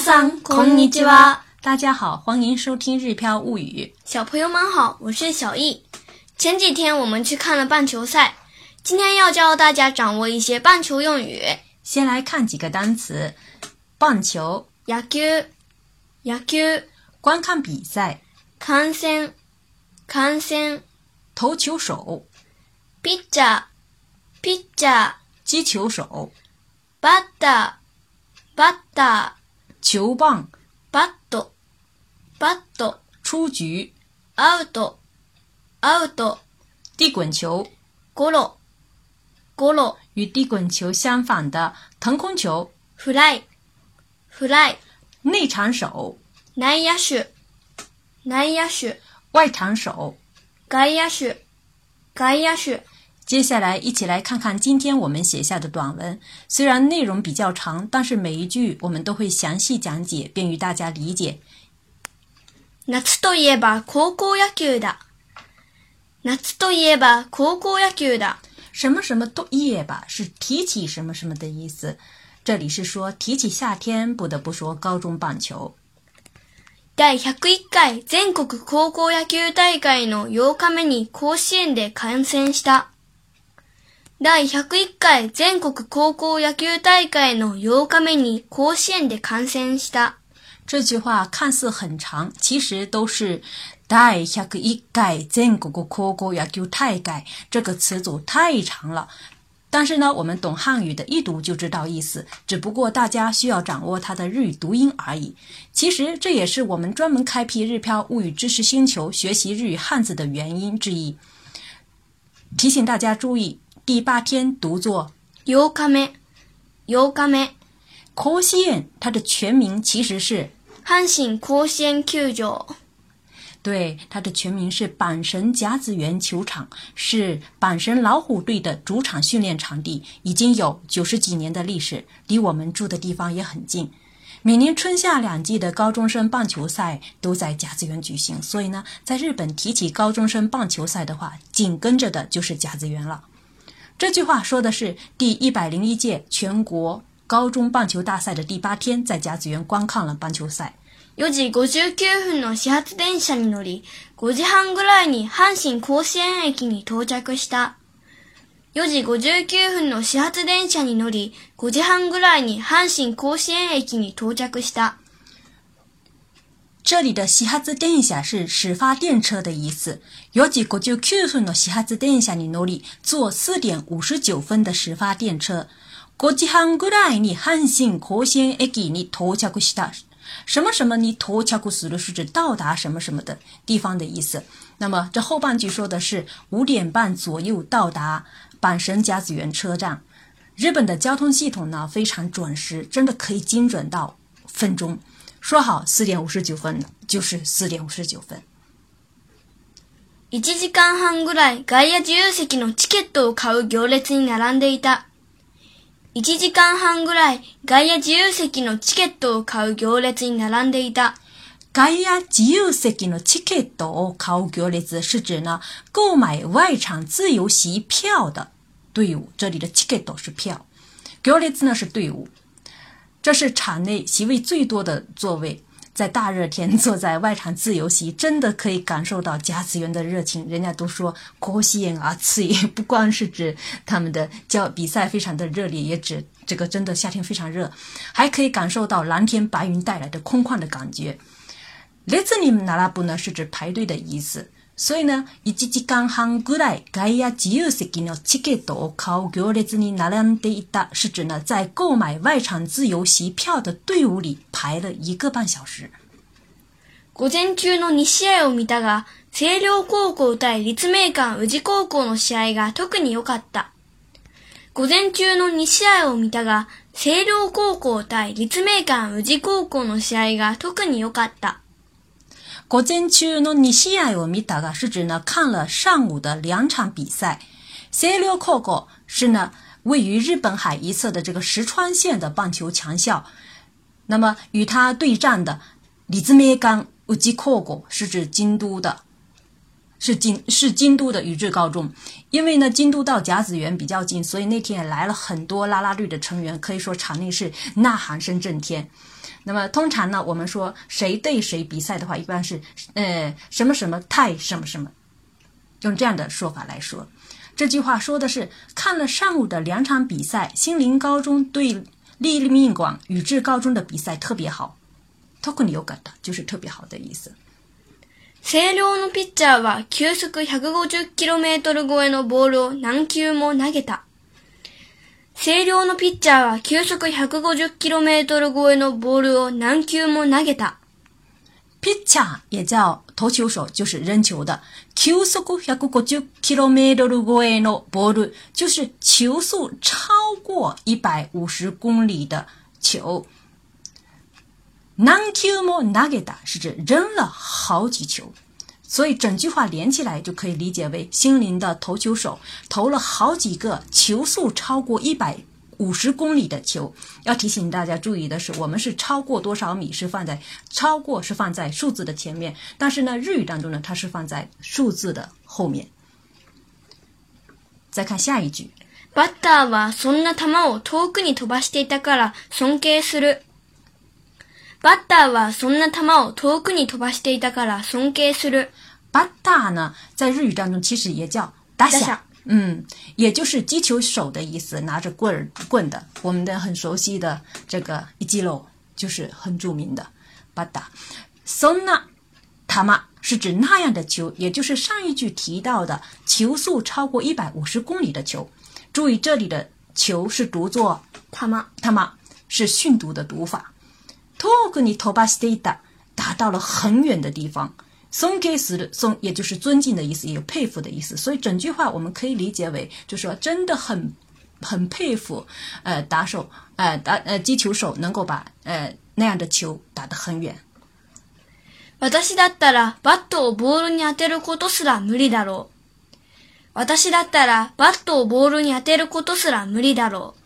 さん、桑ん尼ちは。大家好，欢迎收听《日飘物语》。小朋友们好，我是小易。前几天我们去看了棒球赛，今天要教大家掌握一些棒球用语。先来看几个单词：棒球、野球、野球；观看比赛、観戦、観戦、投球手、p i チャー、ピッ p i ー、击球手、batter、b a t 球棒 b a t t ッ b a t t 出局 o ウト o ウト地滚球 g o ゴ o g o o 与地滚球相反的腾空球，fly，fly，内场手，内野手，内野手，外场手，外野手，外野手。接下来，一起来看看今天我们写下的短文。虽然内容比较长，但是每一句我们都会详细讲解，便于大家理解。夏といえば高校野球だ。夏といえば高校野球だ。什么什么都夜吧是提起什么什么的意思。这里是说提起夏天，不得不说高中棒球。第百一回全国高校野球大会の八日目に甲子園で完胜した。第101回全国高校野球大会の8日目に甲子園で観戦した。这句话看似很长，其实都是第101回全国高校野球大会这个词组太长了。但是呢，我们懂汉语的，一读就知道意思。只不过大家需要掌握它的日语读音而已。其实这也是我们专门开辟日漂物语知识星球学习日语汉字的原因之一。提醒大家注意。第八天读作“よかめ、よかめ”。高仙，它的全名其实是“阪神高仙球场”。对，它的全名是“阪神甲子园球场”，是阪神老虎队的主场训练场地，已经有九十几年的历史，离我们住的地方也很近。每年春夏两季的高中生棒球赛都在甲子园举行，所以呢，在日本提起高中生棒球赛的话，紧跟着的就是甲子园了。这句话说的是第一百零一届全国高中棒球大赛的第八天，在甲子园观看了棒球赛。四時五十九分の始発電車に乗り、五時半ぐらいに阪神甲子園駅に到着した。四時五十九分の始発電車に乗り、五時半ぐらいに阪神甲子園駅に到着した。这里的西下子电下是始发电车的意思。有几个就分算了西下子电下，你努力坐四点五十九分的始发电车。过几行过来，你汉信可先诶给你脱桥过西达。什么什么你脱桥过西是指到达什么什么的地方的意思。那么这后半句说的是五点半左右到达板神甲子园车站。日本的交通系统呢非常准时，真的可以精准到分钟。说好四点五十九分，就是四点五十九分。一小时半，外野自由席的票券购买行列中。一小时半，外野自由席的票券购买行列中。外野自由席的票券购买行列是指呢购买外场自由席票的队伍，这里的票券都是票，行列呢是队伍。这是场内席位最多的座位，在大热天坐在外场自由席，真的可以感受到甲子园的热情。人家都说“过膝而眼”，不光是指他们的叫比赛非常的热烈，也指这个真的夏天非常热，还可以感受到蓝天白云带来的空旷的感觉。列兹尼拿拉布呢，是指排队的意思。それな、1時間半ぐらい外野自由席のチケットを買う行列に並んでいた，是指呢在购买外场自由席票的队伍里排了一个半小时。午前中の2試合を見たが、星稜高校対立命館宇治高校の試合が特に良かった。午前中の2試合を見たが、星稜高校対立命館宇治高校の試合が特に良かった。国政区尼西亚有米达嘎是指呢看了上午的两场比赛。三流扩国是呢位于日本海一侧的这个石川县的棒球强校。那么与他对战的李子梅冈乌吉扩国是指京都的，是京是京都的宇治高中。因为呢京都到甲子园比较近，所以那天也来了很多拉拉队的成员，可以说场内是呐喊声震天。那么通常呢，我们说谁对谁比赛的话，一般是，呃，什么什么太什么什么，用这样的说法来说。这句话说的是看了上午的两场比赛，心灵高中对立命馆宇治高中的比赛特别好。特に良かった就是特别好的意思。清涼のピッチャーは球速150キロメートル超えのボールを何球も投げた。星稜のピッチャーは球速 150km 超えのボールを何球も投げた。ピッチャー也叫投球手，就是扔球的。球速 150km 超えのボール，就是球速超过150公里的球。何球も投げた是指扔了好几球。所以整句话连起来就可以理解为：心灵的投球手投了好几个球速超过一百五十公里的球。要提醒大家注意的是，我们是超过多少米是放在超过是放在数字的前面，但是呢，日语当中呢，它是放在数字的后面。再看下一句：バッターはそんな球を遠くに飛ばしていたから尊敬する。バッターはそんな球を遠くに飛ばしていたから尊敬する。バッタ呢，在日语当中其实也叫打手，嗯，也就是击球手的意思，拿着棍儿棍的。我们的很熟悉的这个一击ロ就是很著名的バッタ。そんな球是指那样的球，也就是上一句提到的球速超过一百五十公里的球。注意这里的球是读作タマ，タマ是训读的读法。托克尼托把打打到了很远的地方，松给斯鲁松也就是尊敬的意思，也有佩服的意思。所以整句话我们可以理解为，就说真的很很佩服，呃，打手，呃，打呃击球手能够把呃那样的球打得很远。我私だったらバットをボールに当てる事すら無理だろう。我私だったらバットをボールに当てる事すら無理だろう。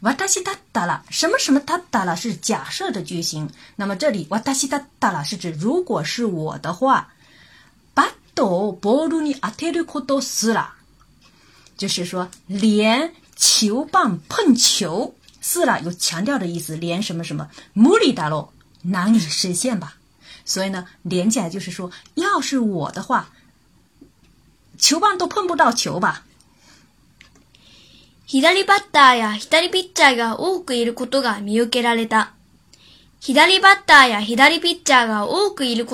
瓦达西达达拉，什么什么达达拉是假设的句型。那么这里瓦达西达达拉是指如果是我的话，巴斗波鲁尼阿特里库都斯了，就是说连球棒碰球斯了，有强调的意思。连什么什么穆里达罗难以实现吧？所以呢，连起来就是说，要是我的话，球棒都碰不到球吧。左ターや左ャーが多。左ターや左ャーが多。左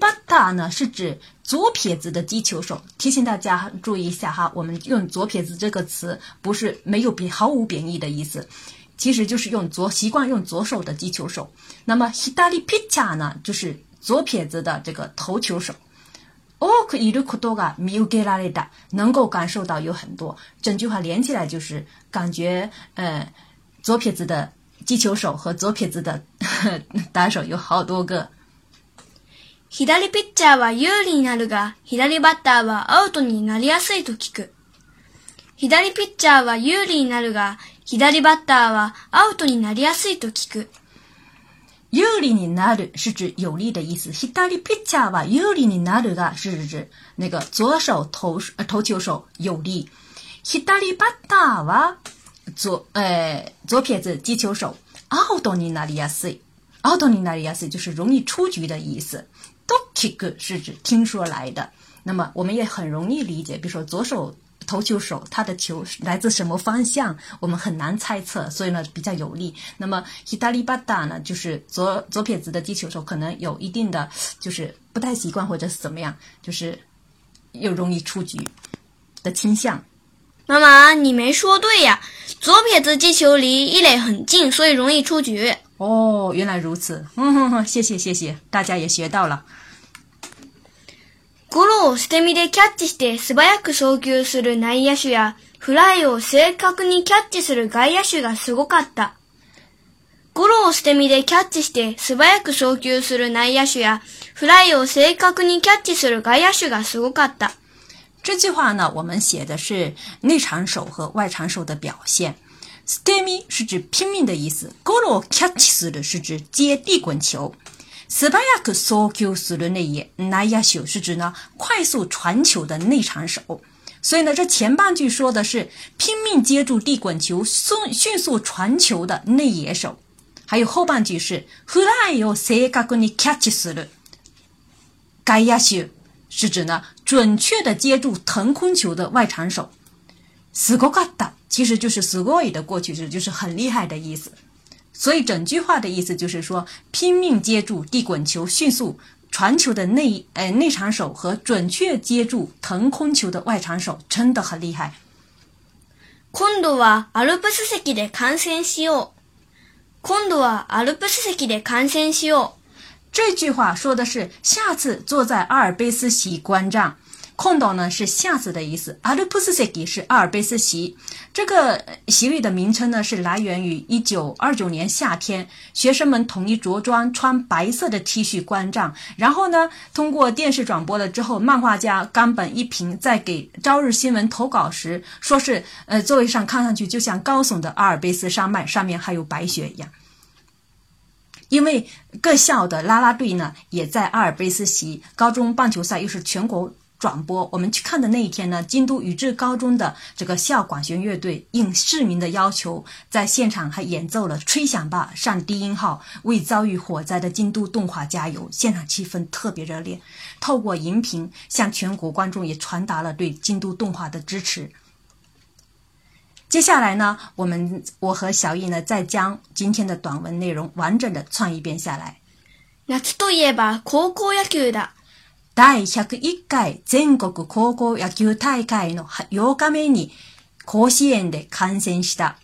打手呢是指左撇子的击球手，提醒大家注意一下哈。我们用左撇子这个词不是没有贬、毫无贬义的意思，其实就是用左习惯用左手的击球手。那么左投手呢就是左撇子的这个投球手。多くいることが見受けられた，能够感受到有很多。整句话连起来就是感觉，呃，左撇子的击球手和左撇子的打手有好多个。左ピッチャーは有利になるが、左バッターはアウトになりやすいと聞く。左ピッチャーは有利になるが、左バッターはアウトになりやすいと聞く。有利になる是指有力的意思。ヒタリピチャは有力にナルが是指那个左手投呃投球手有力。ヒタリバタは左呃左撇子击球手。アウトにナリヤシアウトにナリ就是容易出局的意思。ドキグ是指听说来的。那么我们也很容易理解，比如说左手。投球手他的球来自什么方向，我们很难猜测，所以呢比较有利。那么，Hitali b a a 呢，就是左左撇子的击球手，可能有一定的就是不太习惯或者是怎么样，就是又容易出局的倾向。妈妈，你没说对呀，左撇子击球离一垒很近，所以容易出局。哦，原来如此，哼哼，谢谢谢谢，大家也学到了。ゴロを捨て身でキャッチして素早く送球する内野手や、フライを正確にキャッチする外野手がすごかった。ゴロを捨て身でキャッチして素早く送球する内野手や、フライを正確にキャッチする外野手がすごかった。这句话呢，我们写的是内场手和外场手的表现。s t e m i 是指拼命的意思 g o r o catch 是指接地滚球。斯巴亚克苏球斯勒内野，那亚修是指呢快速传球的内场手。所以呢，这前半句说的是拼命接住地滚球，迅迅速传球的内野手。还有后半句是弗拉有塞卡格尼 catch 斯勒，盖亚球是指呢准确的接住腾空球的外场手。斯高卡达其实就是斯科伊的过去式，就是很厉害的意思。所以整句话的意思就是说，拼命接住地滚球，迅速传球的内呃内场手和准确接住腾空球的外场手真的很厉害。今度はアルプス席で観戦しよう。今度はアルプス席で観戦しよう。这句话说的是下次坐在阿尔卑斯席观战。空岛呢是下次的意思，阿尔卑斯席是阿尔卑斯席。这个席位的名称呢，是来源于一九二九年夏天，学生们统一着装，穿白色的 T 恤观战，然后呢，通过电视转播了之后，漫画家冈本一平在给《朝日新闻》投稿时，说是，呃，座位上看上去就像高耸的阿尔卑斯山脉，上面还有白雪一样。因为各校的啦啦队呢，也在阿尔卑斯席高中棒球赛，又是全国。转播我们去看的那一天呢，京都宇治高中的这个校管弦乐队应市民的要求，在现场还演奏了吹响吧上低音号，为遭遇火灾的京都动画加油。现场气氛特别热烈，透过荧屏向全国观众也传达了对京都动画的支持。接下来呢，我们我和小易呢，再将今天的短文内容完整的串一遍下来。夏といえば高校野球だ。第101回全国高校野球大会の8日目に甲子園で観戦した。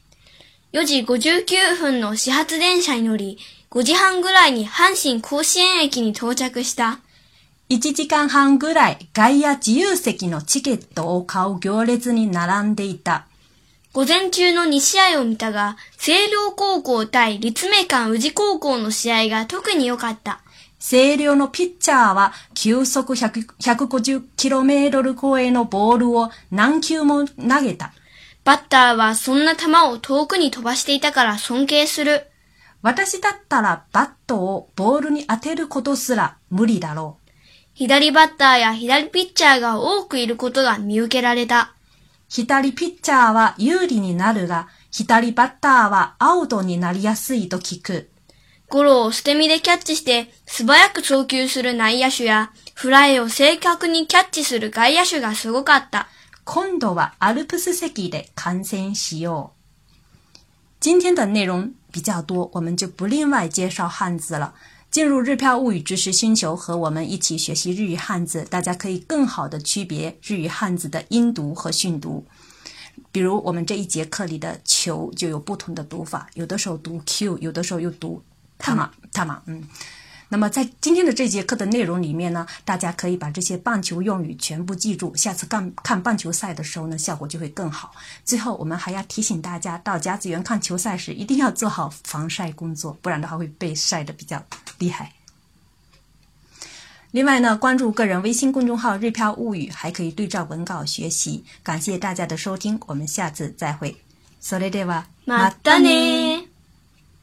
4時59分の始発電車に乗り、5時半ぐらいに阪神甲子園駅に到着した。1時間半ぐらい外野自由席のチケットを買う行列に並んでいた。午前中の2試合を見たが、星稜高校対立命館宇治高校の試合が特に良かった。星稜のピッチャーは球速 150km 超えのボールを何球も投げた。バッターはそんな球を遠くに飛ばしていたから尊敬する。私だったらバットをボールに当てることすら無理だろう。左バッターや左ピッチャーが多くいることが見受けられた。左ピッチャーは有利になるが、左バッターはアウトになりやすいと聞く。ゴロを捨て身でキャッチして素早く送球する内野手や、フライを正確にキャッチする外野手がすごかった。今度はアルプス席で観戦しよう。今天的内容比较多，我们就不另外介绍汉字了。进入日漂物语知识星球，和我们一起学习日语汉字，大家可以更好的区别日语汉字的音读和训读。比如我们这一节课里的“球”就有不同的读法，有的时候读 “q”，有的时候又读塔马，塔马，嗯。那么在今天的这节课的内容里面呢，大家可以把这些棒球用语全部记住，下次看看棒球赛的时候呢，效果就会更好。最后，我们还要提醒大家，到甲子园看球赛时，一定要做好防晒工作，不然的话会被晒的比较厉害。另外呢，关注个人微信公众号“日飘物语”，还可以对照文稿学习。感谢大家的收听，我们下次再会。s o r は d e wa